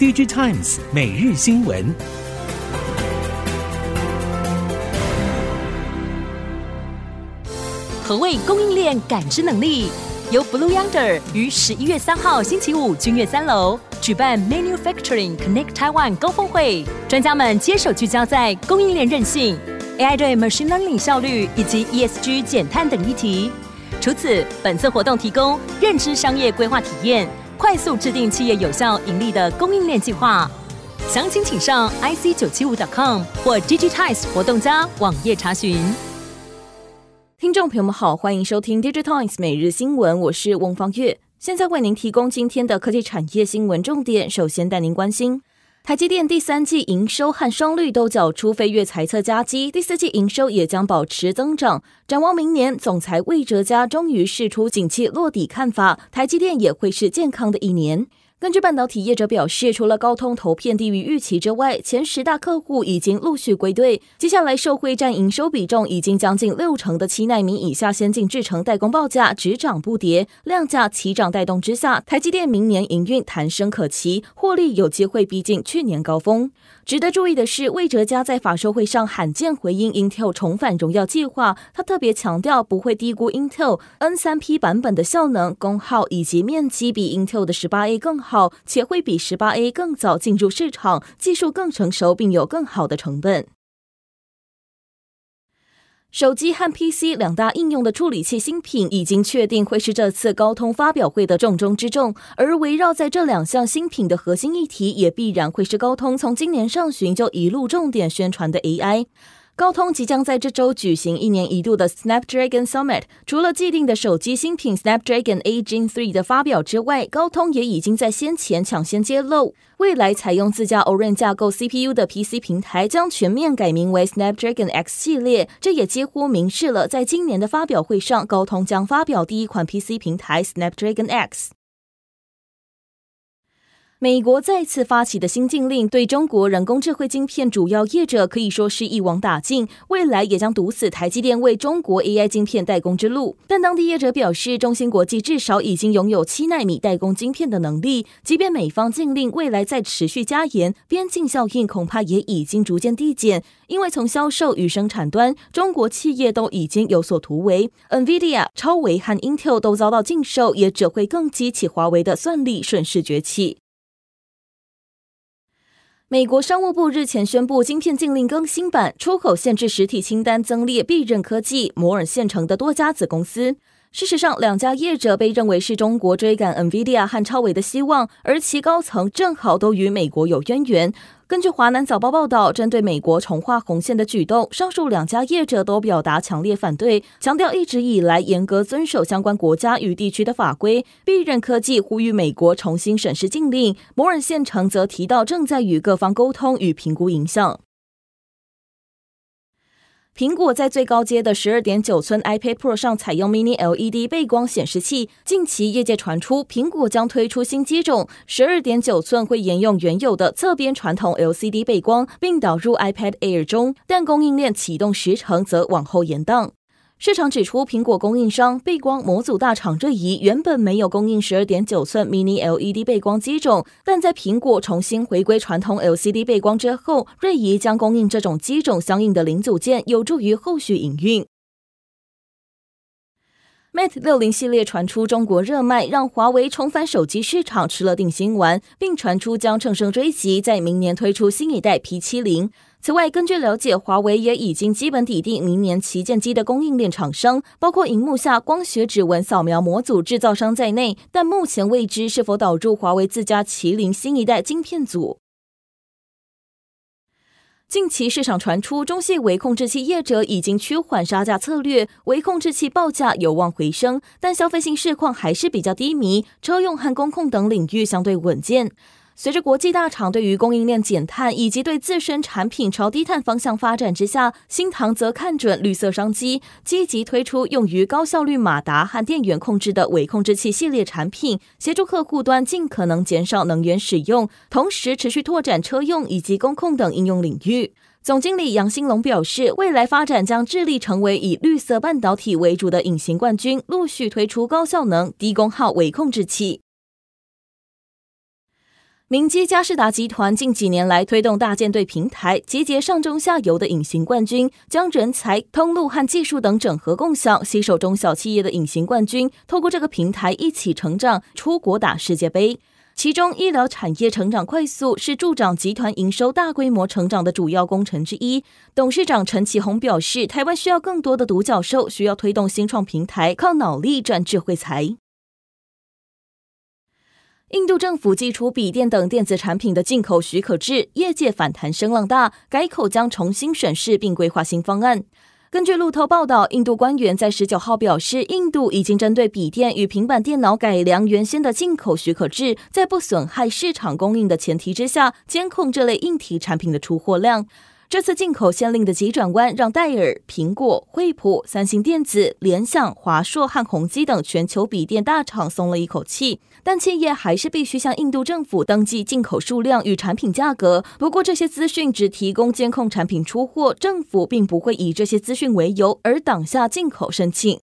DG Times 每日新闻。何谓供应链感知能力？由 Blue Yonder 于十一月三号星期五君悦三楼举办 Manufacturing Connect Taiwan 高峰会，专家们接手聚焦在供应链韧性、AI 对 Machine Learning 效率以及 ESG 减碳等议题。除此，本次活动提供认知商业规划体验，快速制定企业有效盈利的供应链计划。详情请上 ic 九七五 .com 或 Digitize 活动家网页查询。听众朋友们好，欢迎收听《Digitize》每日新闻，我是翁方月，现在为您提供今天的科技产业新闻重点。首先带您关心，台积电第三季营收和双率都缴出飞跃财测佳绩，第四季营收也将保持增长。展望明年，总裁魏哲嘉终于释出景气落底看法，台积电也会是健康的一年。根据半导体业者表示，除了高通投片低于预期之外，前十大客户已经陆续归队。接下来受惠占营收比重已经将近六成的七纳米以下先进制程代工报价只涨不跌，量价齐涨带动之下，台积电明年营运弹升可期，获利有机会逼近去年高峰。值得注意的是，魏哲家在法说会上罕见回应 Intel 重返荣耀计划，他特别强调不会低估 Intel N3P 版本的效能、功耗以及面积比 Intel 的 18A 更好，且会比 18A 更早进入市场，技术更成熟，并有更好的成本。手机和 PC 两大应用的处理器新品已经确定会是这次高通发表会的重中之重，而围绕在这两项新品的核心议题，也必然会是高通从今年上旬就一路重点宣传的 AI。高通即将在这周举行一年一度的 Snapdragon Summit，除了既定的手机新品 Snapdragon 8 Gen 3的发表之外，高通也已经在先前抢先揭露，未来采用自家 Orin 架构 CPU 的 PC 平台将全面改名为 Snapdragon X 系列，这也几乎明示了在今年的发表会上，高通将发表第一款 PC 平台 Snapdragon X。美国再次发起的新禁令，对中国人工智慧晶片主要业者可以说是一网打尽，未来也将堵死台积电为中国 AI 晶片代工之路。但当地业者表示，中芯国际至少已经拥有七纳米代工晶片的能力，即便美方禁令未来再持续加严，边境效应恐怕也已经逐渐递减，因为从销售与生产端，中国企业都已经有所突围，NVIDIA、超微和 Intel 都遭到禁售，也只会更激起华为的算力顺势崛起。美国商务部日前宣布晶片禁令更新版，出口限制实体清单增列必任科技、摩尔线程的多家子公司。事实上，两家业者被认为是中国追赶 NVIDIA 和超微的希望，而其高层正好都与美国有渊源。根据华南早报报道，针对美国重划红线的举动，上述两家业者都表达强烈反对，强调一直以来严格遵守相关国家与地区的法规。必任科技呼吁美国重新审视禁令，摩尔线程则提到正在与各方沟通与评估影响。苹果在最高阶的十二点九寸 iPad Pro 上采用 Mini LED 背光显示器。近期业界传出，苹果将推出新机种，十二点九寸会沿用原有的侧边传统 LCD 背光，并导入 iPad Air 中，但供应链启动时程则往后延宕。市场指出，苹果供应商背光模组大厂瑞仪原本没有供应十二点九寸 Mini LED 背光机种，但在苹果重新回归传统 LCD 背光之后，瑞仪将供应这种机种相应的零组件，有助于后续营运。Mate 六零系列传出中国热卖，让华为重返手机市场吃了定心丸，并传出将乘胜追击，在明年推出新一代 P 七零。此外，根据了解，华为也已经基本拟定明年旗舰机的供应链厂商，包括荧幕下光学指纹扫描模组制造商在内，但目前未知是否导入华为自家麒麟新一代晶片组。近期市场传出，中系微控制器业者已经趋缓杀价策略，微控制器报价有望回升，但消费性市况还是比较低迷，车用和工控等领域相对稳健。随着国际大厂对于供应链减碳以及对自身产品朝低碳方向发展之下，新唐则看准绿色商机，积极推出用于高效率马达和电源控制的微控制器系列产品，协助客户端尽可能减少能源使用，同时持续拓展车用以及工控等应用领域。总经理杨兴龙表示，未来发展将致力成为以绿色半导体为主的隐形冠军，陆续推出高效能、低功耗微控制器。明基佳士达集团近几年来推动大舰队平台，集结上中下游的隐形冠军，将人才、通路和技术等整合共享，携手中小企业的隐形冠军，透过这个平台一起成长，出国打世界杯。其中，医疗产业成长快速是助长集团营收大规模成长的主要功臣之一。董事长陈其宏表示，台湾需要更多的独角兽，需要推动新创平台，靠脑力赚智慧财。印度政府祭出笔电等电子产品的进口许可制，业界反弹声浪大，改口将重新审视并规划新方案。根据路透报道，印度官员在十九号表示，印度已经针对笔电与平板电脑改良原先的进口许可制，在不损害市场供应的前提之下，监控这类硬体产品的出货量。这次进口限令的急转弯，让戴尔、苹果、惠普、三星电子、联想、华硕和宏基等全球笔电大厂松了一口气。但企业还是必须向印度政府登记进口数量与产品价格。不过，这些资讯只提供监控产品出货，政府并不会以这些资讯为由而挡下进口申请。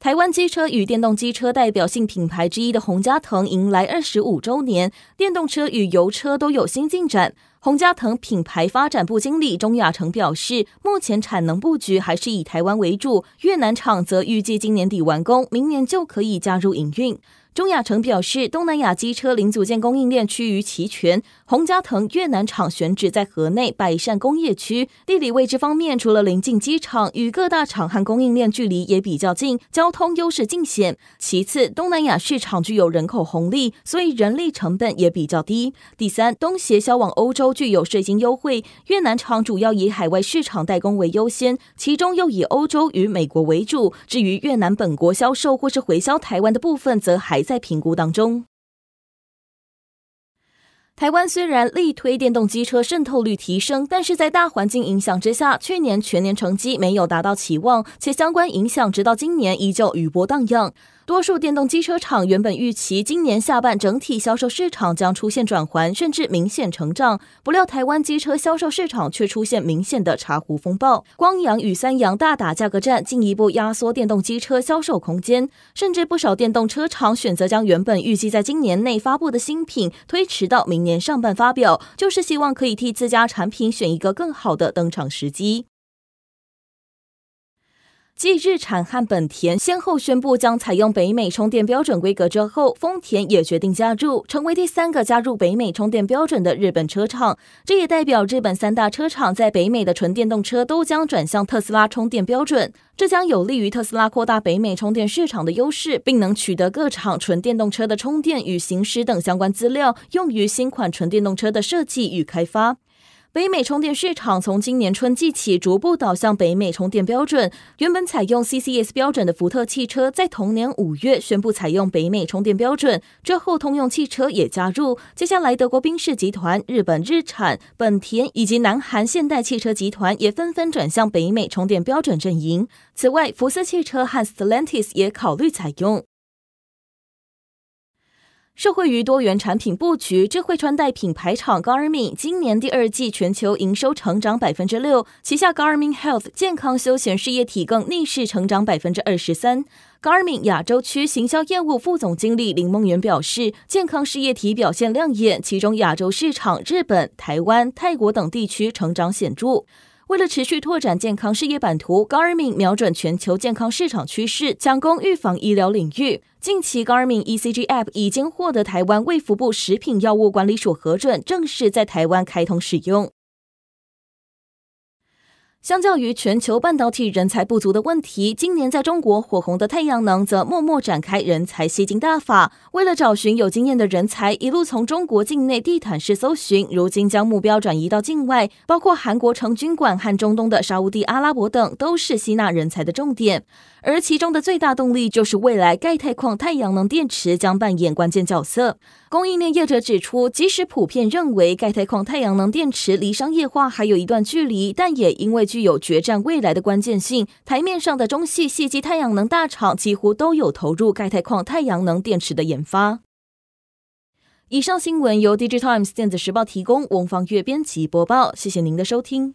台湾机车与电动机车代表性品牌之一的宏佳腾迎来二十五周年，电动车与油车都有新进展。宏佳腾品牌发展部经理钟亚成表示，目前产能布局还是以台湾为主，越南厂则预计今年底完工，明年就可以加入营运。钟亚成表示，东南亚机车零组件供应链趋于齐全。宏佳腾越南厂选址在河内百善工业区，地理位置方面，除了临近机场，与各大厂和供应链距离也比较近，交通优势尽显。其次，东南亚市场具有人口红利，所以人力成本也比较低。第三，东协销往欧洲都具有税金优惠。越南厂主要以海外市场代工为优先，其中又以欧洲与美国为主。至于越南本国销售或是回销台湾的部分，则还在评估当中。台湾虽然力推电动机车渗透率提升，但是在大环境影响之下，去年全年成绩没有达到期望，且相关影响直到今年依旧余波荡漾。多数电动机车厂原本预期今年下半整体销售市场将出现转环，甚至明显成长。不料台湾机车销售市场却出现明显的茶壶风暴，光阳与三阳大打价格战，进一步压缩电动机车销售空间。甚至不少电动车厂选择将原本预计在今年内发布的新品推迟到明年上半发表，就是希望可以替自家产品选一个更好的登场时机。继日产和本田先后宣布将采用北美充电标准规格之后，丰田也决定加入，成为第三个加入北美充电标准的日本车厂。这也代表日本三大车厂在北美的纯电动车都将转向特斯拉充电标准，这将有利于特斯拉扩大北美充电市场的优势，并能取得各厂纯电动车的充电与行驶等相关资料，用于新款纯电动车的设计与开发。北美充电市场从今年春季起逐步导向北美充电标准。原本采用 CCS 标准的福特汽车，在同年五月宣布采用北美充电标准。之后，通用汽车也加入。接下来，德国宾士集团、日本日产、本田以及南韩现代汽车集团也纷纷转向北美充电标准阵营。此外，福斯汽车和 Stellantis 也考虑采用。受惠于多元产品布局，智慧穿戴品牌厂 Garmin 今年第二季全球营收成长百分之六，旗下 Garmin Health 健康休闲事业体更逆势成长百分之二十三。Garmin 亚洲区行销业务副总经理林梦圆表示，健康事业体表现亮眼，其中亚洲市场、日本、台湾、泰国等地区成长显著。为了持续拓展健康事业版图，Garmin 瞄准全球健康市场趋势，强攻预防医疗领域。近期，Garmin ECG App 已经获得台湾卫福部食品药物管理署核准，正式在台湾开通使用。相较于全球半导体人才不足的问题，今年在中国火红的太阳能则默默展开人才吸金大法。为了找寻有经验的人才，一路从中国境内地毯式搜寻，如今将目标转移到境外，包括韩国成军馆和中东的沙乌地阿拉伯等，都是吸纳人才的重点。而其中的最大动力就是未来钙钛矿太阳能电池将扮演关键角色。供应链业者指出，即使普遍认为钙钛矿太阳能电池离商业化还有一段距离，但也因为具有决战未来的关键性，台面上的中系系机太阳能大厂几乎都有投入钙钛矿太阳能电池的研发。以上新闻由 Digitimes 电子时报提供，翁方月编辑播报，谢谢您的收听。